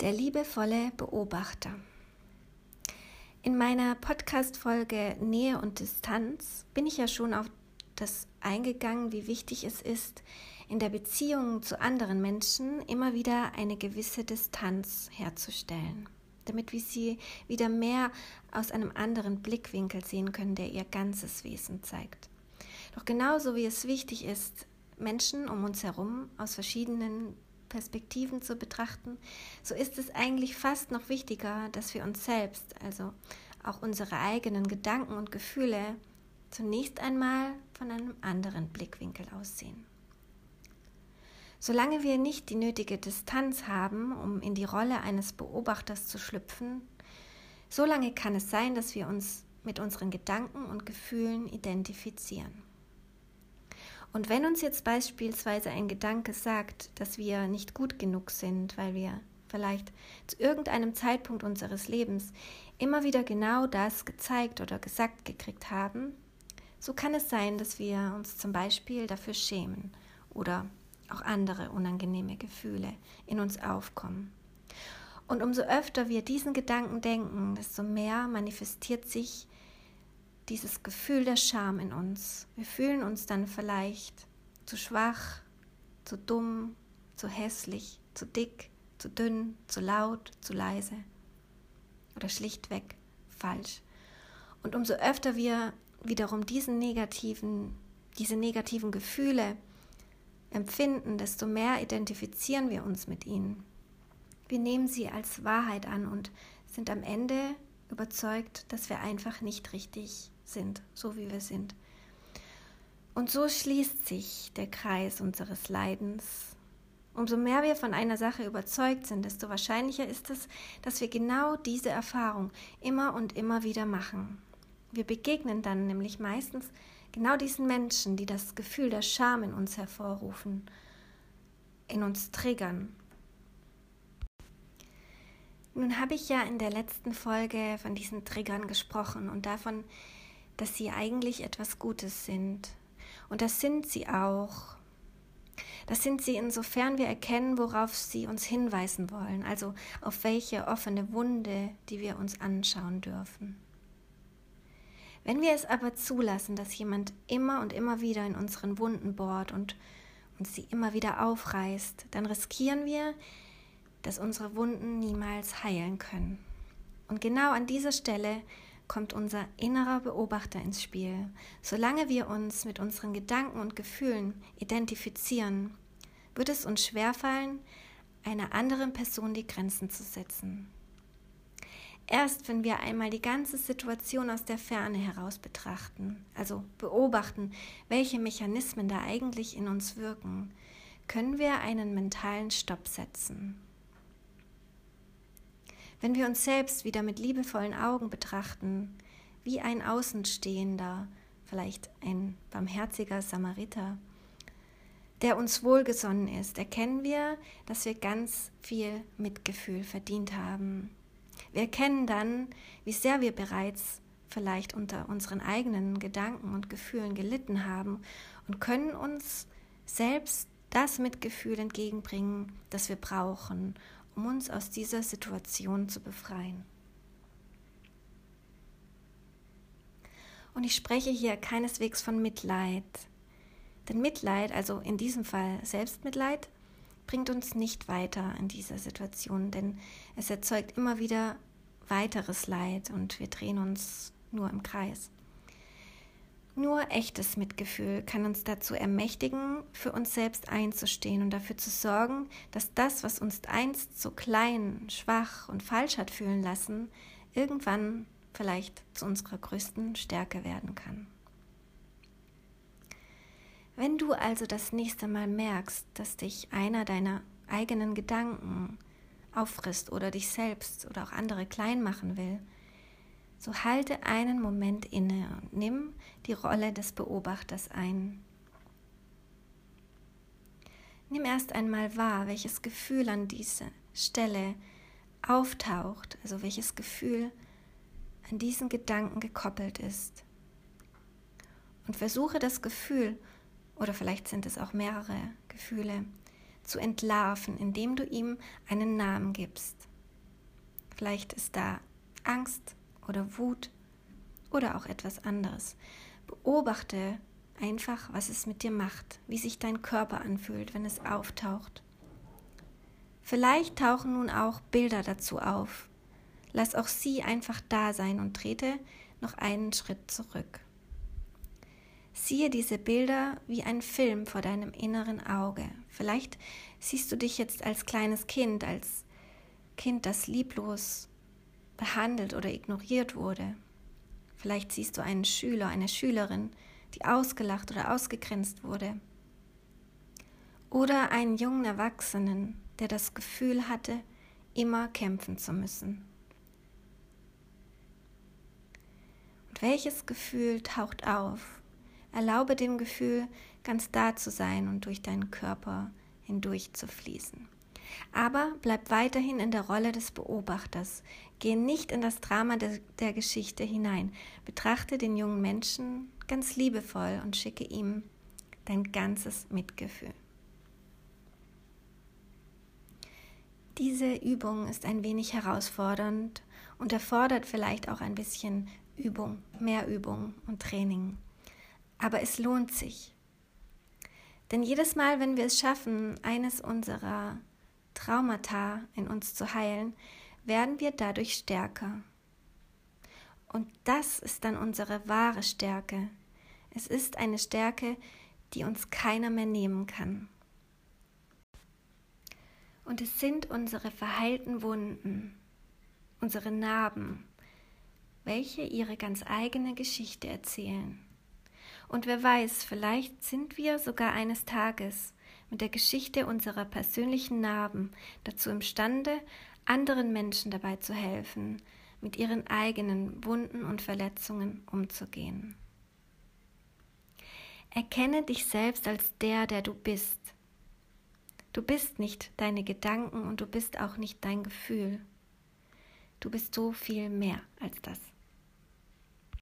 Der liebevolle Beobachter. In meiner Podcast-Folge Nähe und Distanz bin ich ja schon auf das eingegangen, wie wichtig es ist, in der Beziehung zu anderen Menschen immer wieder eine gewisse Distanz herzustellen, damit wir sie wieder mehr aus einem anderen Blickwinkel sehen können, der ihr ganzes Wesen zeigt. Doch genauso wie es wichtig ist, Menschen um uns herum aus verschiedenen Perspektiven zu betrachten, so ist es eigentlich fast noch wichtiger, dass wir uns selbst, also auch unsere eigenen Gedanken und Gefühle, zunächst einmal von einem anderen Blickwinkel aussehen. Solange wir nicht die nötige Distanz haben, um in die Rolle eines Beobachters zu schlüpfen, solange kann es sein, dass wir uns mit unseren Gedanken und Gefühlen identifizieren. Und wenn uns jetzt beispielsweise ein Gedanke sagt, dass wir nicht gut genug sind, weil wir vielleicht zu irgendeinem Zeitpunkt unseres Lebens immer wieder genau das gezeigt oder gesagt gekriegt haben, so kann es sein, dass wir uns zum Beispiel dafür schämen oder auch andere unangenehme Gefühle in uns aufkommen. Und umso öfter wir diesen Gedanken denken, desto mehr manifestiert sich dieses Gefühl der Scham in uns. Wir fühlen uns dann vielleicht zu schwach, zu dumm, zu hässlich, zu dick, zu dünn, zu laut, zu leise oder schlichtweg falsch. Und umso öfter wir wiederum diesen negativen, diese negativen Gefühle empfinden, desto mehr identifizieren wir uns mit ihnen. Wir nehmen sie als Wahrheit an und sind am Ende überzeugt, dass wir einfach nicht richtig sind, so wie wir sind. Und so schließt sich der Kreis unseres Leidens. Umso mehr wir von einer Sache überzeugt sind, desto wahrscheinlicher ist es, dass wir genau diese Erfahrung immer und immer wieder machen. Wir begegnen dann nämlich meistens genau diesen Menschen, die das Gefühl der Scham in uns hervorrufen, in uns triggern. Nun habe ich ja in der letzten Folge von diesen Triggern gesprochen und davon, dass sie eigentlich etwas Gutes sind. Und das sind sie auch. Das sind sie insofern wir erkennen, worauf sie uns hinweisen wollen, also auf welche offene Wunde, die wir uns anschauen dürfen. Wenn wir es aber zulassen, dass jemand immer und immer wieder in unseren Wunden bohrt und uns sie immer wieder aufreißt, dann riskieren wir, dass unsere Wunden niemals heilen können. Und genau an dieser Stelle kommt unser innerer Beobachter ins Spiel. Solange wir uns mit unseren Gedanken und Gefühlen identifizieren, wird es uns schwerfallen, einer anderen Person die Grenzen zu setzen. Erst wenn wir einmal die ganze Situation aus der Ferne heraus betrachten, also beobachten, welche Mechanismen da eigentlich in uns wirken, können wir einen mentalen Stopp setzen. Wenn wir uns selbst wieder mit liebevollen Augen betrachten, wie ein Außenstehender, vielleicht ein barmherziger Samariter, der uns wohlgesonnen ist, erkennen wir, dass wir ganz viel Mitgefühl verdient haben. Wir erkennen dann, wie sehr wir bereits vielleicht unter unseren eigenen Gedanken und Gefühlen gelitten haben und können uns selbst das Mitgefühl entgegenbringen, das wir brauchen, um uns aus dieser Situation zu befreien. Und ich spreche hier keineswegs von Mitleid. Denn Mitleid, also in diesem Fall Selbstmitleid, bringt uns nicht weiter in dieser Situation, denn es erzeugt immer wieder weiteres Leid und wir drehen uns nur im Kreis. Nur echtes Mitgefühl kann uns dazu ermächtigen, für uns selbst einzustehen und dafür zu sorgen, dass das, was uns einst so klein, schwach und falsch hat fühlen lassen, irgendwann vielleicht zu unserer größten Stärke werden kann. Wenn du also das nächste Mal merkst, dass dich einer deiner eigenen Gedanken auffrisst oder dich selbst oder auch andere klein machen will, so halte einen Moment inne und nimm die Rolle des Beobachters ein. Nimm erst einmal wahr, welches Gefühl an dieser Stelle auftaucht, also welches Gefühl an diesen Gedanken gekoppelt ist. Und versuche das Gefühl, oder vielleicht sind es auch mehrere Gefühle, zu entlarven, indem du ihm einen Namen gibst. Vielleicht ist da Angst oder Wut oder auch etwas anderes. Beobachte einfach, was es mit dir macht, wie sich dein Körper anfühlt, wenn es auftaucht. Vielleicht tauchen nun auch Bilder dazu auf. Lass auch sie einfach da sein und trete noch einen Schritt zurück. Siehe diese Bilder wie ein Film vor deinem inneren Auge. Vielleicht siehst du dich jetzt als kleines Kind, als Kind, das lieblos behandelt oder ignoriert wurde. Vielleicht siehst du einen Schüler, eine Schülerin, die ausgelacht oder ausgegrenzt wurde. Oder einen jungen Erwachsenen, der das Gefühl hatte, immer kämpfen zu müssen. Und welches Gefühl taucht auf? Erlaube dem Gefühl, ganz da zu sein und durch deinen Körper hindurch zu fließen. Aber bleib weiterhin in der Rolle des Beobachters. Geh nicht in das Drama de der Geschichte hinein. Betrachte den jungen Menschen ganz liebevoll und schicke ihm dein ganzes Mitgefühl. Diese Übung ist ein wenig herausfordernd und erfordert vielleicht auch ein bisschen Übung, mehr Übung und Training. Aber es lohnt sich. Denn jedes Mal, wenn wir es schaffen, eines unserer Traumata in uns zu heilen, werden wir dadurch stärker. Und das ist dann unsere wahre Stärke. Es ist eine Stärke, die uns keiner mehr nehmen kann. Und es sind unsere verheilten Wunden, unsere Narben, welche ihre ganz eigene Geschichte erzählen. Und wer weiß, vielleicht sind wir sogar eines Tages mit der Geschichte unserer persönlichen Narben dazu imstande, anderen Menschen dabei zu helfen, mit ihren eigenen Wunden und Verletzungen umzugehen. Erkenne dich selbst als der, der du bist. Du bist nicht deine Gedanken und du bist auch nicht dein Gefühl. Du bist so viel mehr als das.